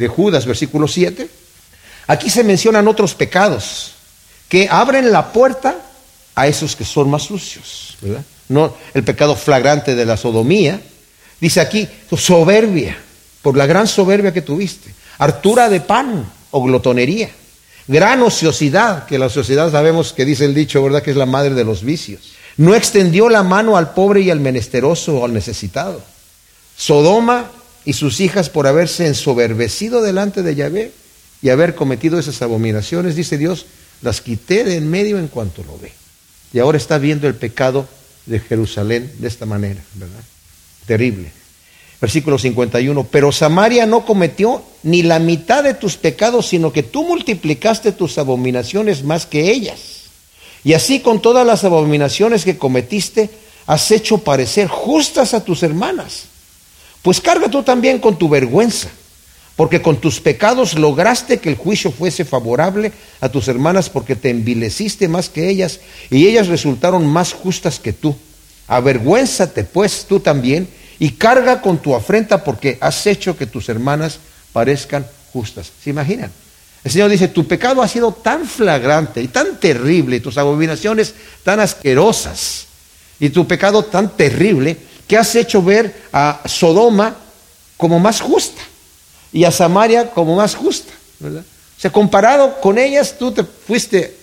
Judas, versículo 7, aquí se mencionan otros pecados que abren la puerta a esos que son más sucios, ¿verdad? no el pecado flagrante de la sodomía. Dice aquí, soberbia, por la gran soberbia que tuviste, hartura de pan o glotonería, gran ociosidad, que la ociosidad sabemos que dice el dicho, ¿verdad? Que es la madre de los vicios. No extendió la mano al pobre y al menesteroso o al necesitado. Sodoma y sus hijas por haberse ensoberbecido delante de Yahvé y haber cometido esas abominaciones, dice Dios, las quité de en medio en cuanto lo ve. Y ahora está viendo el pecado de Jerusalén de esta manera, ¿verdad? Terrible. Versículo 51, pero Samaria no cometió ni la mitad de tus pecados, sino que tú multiplicaste tus abominaciones más que ellas. Y así con todas las abominaciones que cometiste, has hecho parecer justas a tus hermanas. Pues carga tú también con tu vergüenza porque con tus pecados lograste que el juicio fuese favorable a tus hermanas porque te envileciste más que ellas y ellas resultaron más justas que tú. Avergüénzate pues tú también y carga con tu afrenta porque has hecho que tus hermanas parezcan justas. ¿Se imaginan? El Señor dice, tu pecado ha sido tan flagrante y tan terrible, tus abominaciones tan asquerosas, y tu pecado tan terrible, que has hecho ver a Sodoma como más justa y a Samaria como más justa, ¿verdad? O sea, comparado con ellas, tú te fuiste.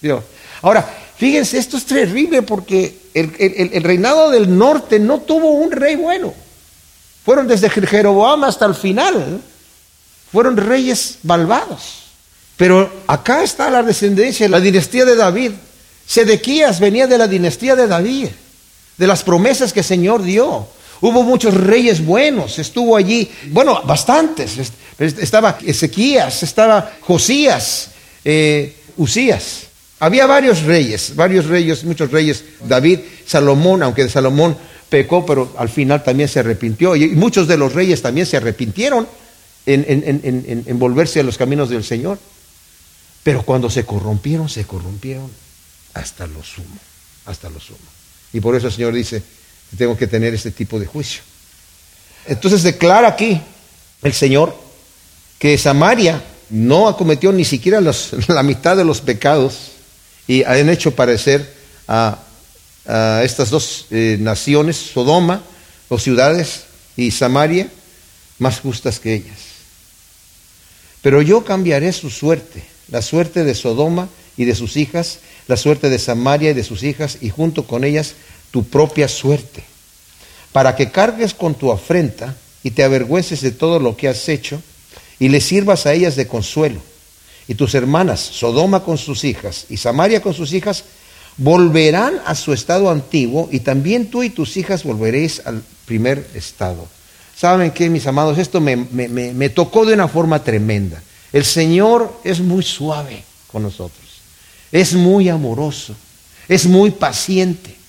Dios. Ahora, fíjense, esto es terrible porque el, reinado del norte no tuvo un rey bueno. Fueron desde Jeroboam hasta el final. ¿eh? Fueron reyes malvados. Pero acá está la descendencia, la dinastía de David. Sedequías venía de la dinastía de David, de las promesas que el Señor dio. Hubo muchos reyes buenos, estuvo allí, bueno, bastantes. Estaba Ezequías, estaba Josías, eh, Usías. Había varios reyes, varios reyes, muchos reyes. David, Salomón, aunque Salomón pecó, pero al final también se arrepintió. Y muchos de los reyes también se arrepintieron en, en volverse a los caminos del Señor. Pero cuando se corrompieron, se corrompieron hasta lo sumo, hasta lo sumo. Y por eso el Señor dice, tengo que tener este tipo de juicio. Entonces declara aquí el Señor que Samaria no ha cometido ni siquiera [laughs] la mitad de los pecados y han hecho parecer a, estas dos eh, naciones, Sodoma o ciudades y Samaria, más justas que ellas. Pero yo cambiaré su suerte, la suerte de Sodoma y de sus hijas, la suerte de Samaria y de sus hijas, y junto con ellas tu propia suerte, para que cargues con tu afrenta y te avergüences de todo lo que has hecho y le sirvas a ellas de consuelo. Y tus hermanas, Sodoma con sus hijas y Samaria con sus hijas, volverán a su estado antiguo y también tú y tus hijas volveréis al primer estado. ¿Saben qué, mis amados? Esto me, me tocó de una forma tremenda. El Señor es muy suave con nosotros, es muy amoroso, es muy paciente.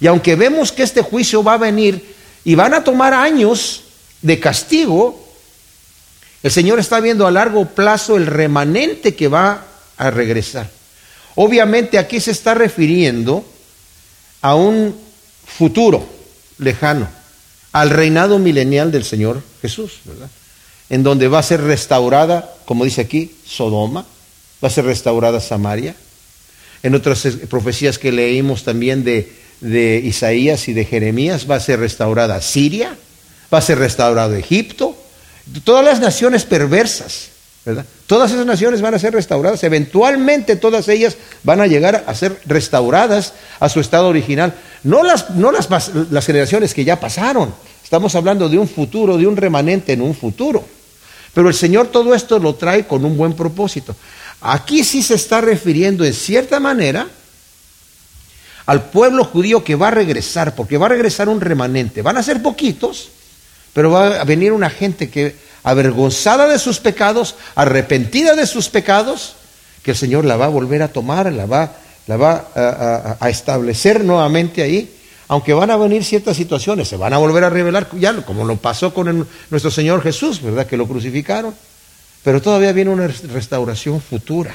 Y aunque vemos que este juicio va a venir y van a tomar años de castigo, el Señor está viendo a largo plazo el remanente que va a regresar. Obviamente aquí se está refiriendo a un futuro, lejano, al reinado milenial del Señor Jesús, ¿verdad? En donde va a ser restaurada, como dice aquí, Sodoma, va a ser restaurada Samaria. En otras profecías que leímos también de, de Isaías y de Jeremías, va a ser restaurada Siria, va a ser restaurado Egipto, todas las naciones perversas, ¿verdad? Todas esas naciones van a ser restauradas, eventualmente todas ellas van a llegar a ser restauradas a su estado original. No las, no las, las generaciones que ya pasaron, estamos hablando de un futuro, de un remanente en un futuro. Pero el Señor todo esto lo trae con un buen propósito. Aquí sí se está refiriendo en cierta manera al pueblo judío que va a regresar, porque va a regresar un remanente. Van a ser poquitos, pero va a venir una gente que, avergonzada de sus pecados, arrepentida de sus pecados, que el Señor la va a volver a tomar, la va, a, establecer nuevamente ahí. Aunque van a venir ciertas situaciones, se van a volver a revelar, ya como lo pasó con nuestro Señor Jesús, ¿verdad? Que lo crucificaron. Pero todavía viene una restauración futura.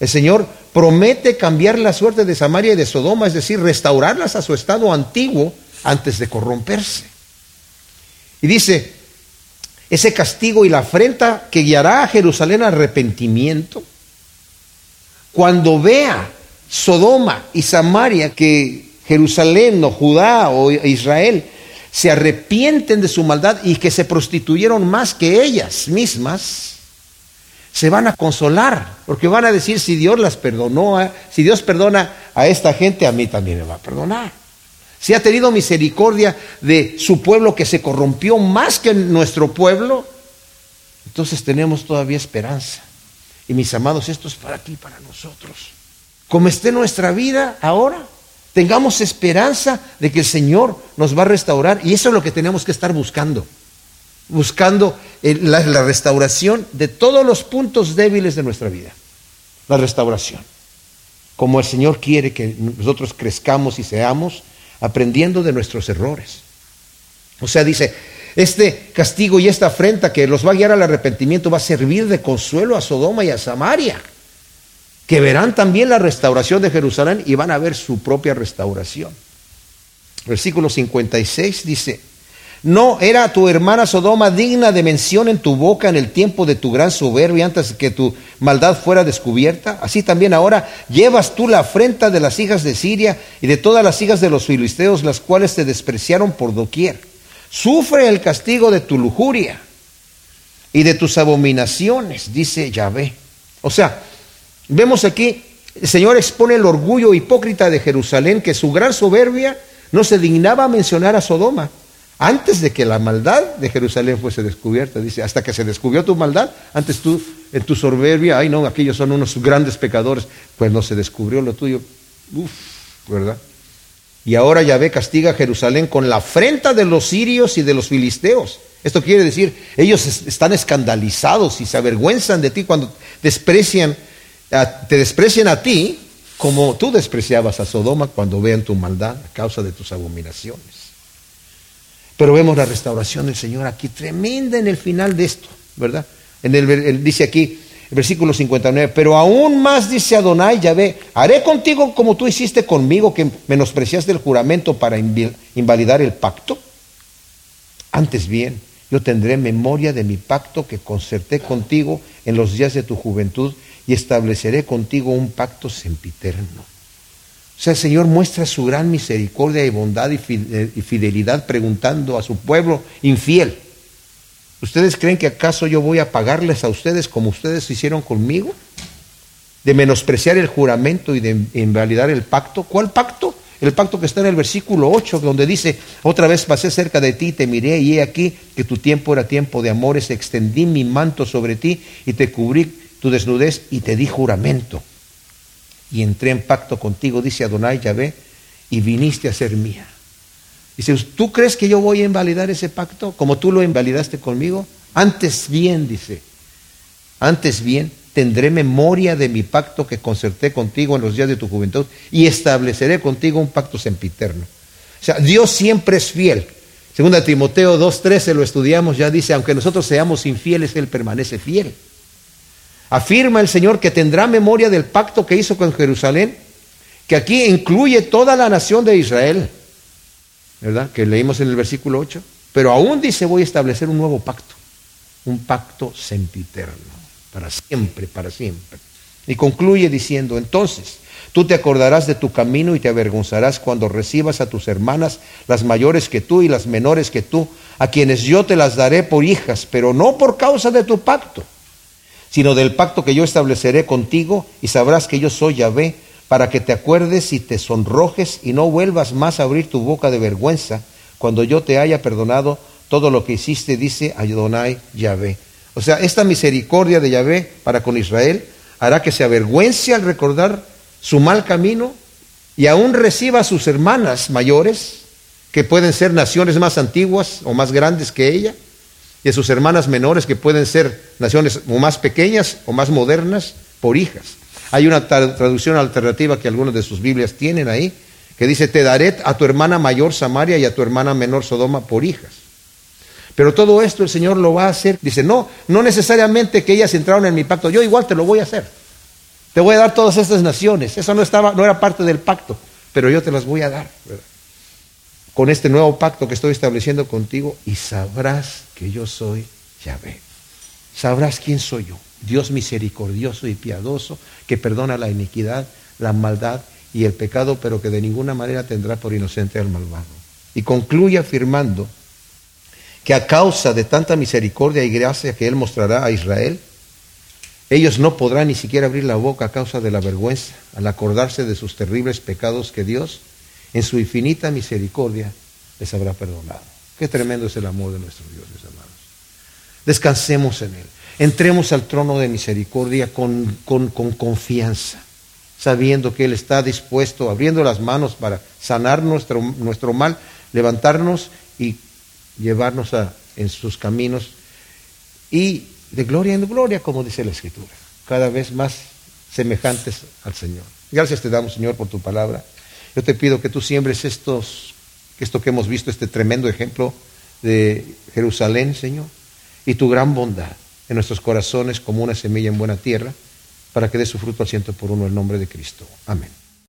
El Señor promete cambiar la suerte de Samaria y de Sodoma, es decir, restaurarlas a su estado antiguo antes de corromperse. Y dice, ese castigo y la afrenta que guiará a Jerusalén al arrepentimiento, cuando vea Sodoma y Samaria que Jerusalén o Judá o Israel se arrepienten de su maldad y que se prostituyeron más que ellas mismas, se van a consolar, porque van a decir, si Dios las perdonó, si Dios perdona a esta gente, a mí también me va a perdonar. Si ha tenido misericordia de su pueblo que se corrompió más que nuestro pueblo, entonces tenemos todavía esperanza. Y mis amados, esto es para ti, para nosotros. Como esté nuestra vida ahora, tengamos esperanza de que el Señor nos va a restaurar. Y eso es lo que tenemos que estar buscando. Buscando la, la restauración de todos los puntos débiles de nuestra vida. La restauración. Como el Señor quiere que nosotros crezcamos y seamos aprendiendo de nuestros errores. O sea, dice, este castigo y esta afrenta que los va a guiar al arrepentimiento va a servir de consuelo a Sodoma y a Samaria, que verán también la restauración de Jerusalén y van a ver su propia restauración. Versículo 56 dice, ¿No era tu hermana Sodoma digna de mención en tu boca en el tiempo de tu gran soberbia antes que tu maldad fuera descubierta? Así también ahora llevas tú la afrenta de las hijas de Siria y de todas las hijas de los filisteos, las cuales te despreciaron por doquier. Sufre el castigo de tu lujuria y de tus abominaciones, dice Yahvé. O sea, vemos aquí, el Señor expone el orgullo hipócrita de Jerusalén, que su gran soberbia no se dignaba a mencionar a Sodoma antes de que la maldad de Jerusalén fuese descubierta. Dice, hasta que se descubrió tu maldad, antes tú, en tu soberbia, ay no, aquellos son unos grandes pecadores, pues no se descubrió lo tuyo. Uf, ¿verdad? Y ahora Yahvé castiga a Jerusalén con la afrenta de los sirios y de los filisteos. Esto quiere decir, ellos están escandalizados y se avergüenzan de ti cuando desprecian, te desprecian a ti como tú despreciabas a Sodoma cuando vean tu maldad a causa de tus abominaciones. Pero vemos la restauración del Señor aquí, tremenda en el final de esto, ¿verdad? En el, dice aquí, el versículo 59, pero aún más dice Adonai, Yahvé, haré contigo como tú hiciste conmigo, que menospreciaste el juramento para invalidar el pacto. Antes bien, yo tendré memoria de mi pacto que concerté contigo en los días de tu juventud y estableceré contigo un pacto sempiterno. O sea, el Señor muestra su gran misericordia y bondad eh, y fidelidad preguntando a su pueblo infiel. ¿Ustedes creen que acaso yo voy a pagarles a ustedes como ustedes hicieron conmigo? De menospreciar el juramento y de invalidar el pacto. ¿Cuál pacto? El pacto que está en el versículo 8, donde dice, otra vez pasé cerca de ti, te miré y he aquí que tu tiempo era tiempo de amores, extendí mi manto sobre ti y te cubrí tu desnudez y te di juramento y entré en pacto contigo, dice Adonai Yahvé, y viniste a ser mía. Dice, ¿tú crees que yo voy a invalidar ese pacto como tú lo invalidaste conmigo? Antes bien, dice, antes bien, tendré memoria de mi pacto que concerté contigo en los días de tu juventud y estableceré contigo un pacto sempiterno. O sea, Dios siempre es fiel. Segunda Timoteo 2.13 lo estudiamos, ya dice, aunque nosotros seamos infieles, Él permanece fiel. Afirma el Señor que tendrá memoria del pacto que hizo con Jerusalén, que aquí incluye toda la nación de Israel. ¿verdad? Que leímos en el versículo 8. Pero aún dice, voy a establecer un nuevo pacto, un pacto sempiterno, para siempre, para siempre. Y concluye diciendo, entonces, tú te acordarás de tu camino y te avergonzarás cuando recibas a tus hermanas, las mayores que tú y las menores que tú, a quienes yo te las daré por hijas, pero no por causa de tu pacto, sino del pacto que yo estableceré contigo, y sabrás que yo soy Yahvé, para que te acuerdes y te sonrojes y no vuelvas más a abrir tu boca de vergüenza cuando yo te haya perdonado todo lo que hiciste, dice Adonai Yahvé. O sea, esta misericordia de Yahvé para con Israel hará que se avergüence al recordar su mal camino y aún reciba a sus hermanas mayores, que pueden ser naciones más antiguas o más grandes que ella, y a sus hermanas menores, que pueden ser naciones o más pequeñas o más modernas, por hijas. Hay una traducción alternativa que algunas de sus Biblias tienen ahí, que dice, te daré a tu hermana mayor Samaria y a tu hermana menor Sodoma por hijas. Pero todo esto el Señor lo va a hacer. Dice, no, no necesariamente que ellas entraron en mi pacto, yo igual te lo voy a hacer. Te voy a dar todas estas naciones. Eso no, estaba, no era parte del pacto, pero yo te las voy a dar. Con este nuevo pacto que estoy estableciendo contigo y sabrás que yo soy Yahvé. Sabrás quién soy yo. Dios misericordioso y piadoso, que perdona la iniquidad, la maldad y el pecado, pero que de ninguna manera tendrá por inocente al malvado. Y concluye afirmando que a causa de tanta misericordia y gracia que Él mostrará a Israel, ellos no podrán ni siquiera abrir la boca a causa de la vergüenza al acordarse de sus terribles pecados que Dios, en su infinita misericordia, les habrá perdonado. Qué tremendo es el amor de nuestro Dios, mis hermanos. Descansemos en Él. Entremos al trono de misericordia con, confianza, sabiendo que Él está dispuesto, abriendo las manos para sanar nuestro, nuestro mal, levantarnos y llevarnos a, en sus caminos y de gloria en gloria, como dice la Escritura, cada vez más semejantes al Señor. Gracias te damos, Señor, por tu palabra. Yo te pido que tú siembres estos, esto que hemos visto, este tremendo ejemplo de Jerusalén, Señor, y tu gran bondad en nuestros corazones como una semilla en buena tierra, para que dé su fruto al ciento por uno el nombre de Cristo. Amén.